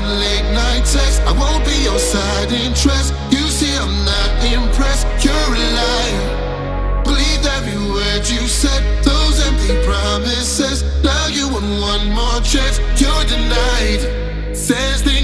the late night text. I won't be your side interest. You see, I'm not impressed. You're a liar. Believe every word you said. Those empty promises. Now you want one more chance. You're denied. Says the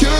you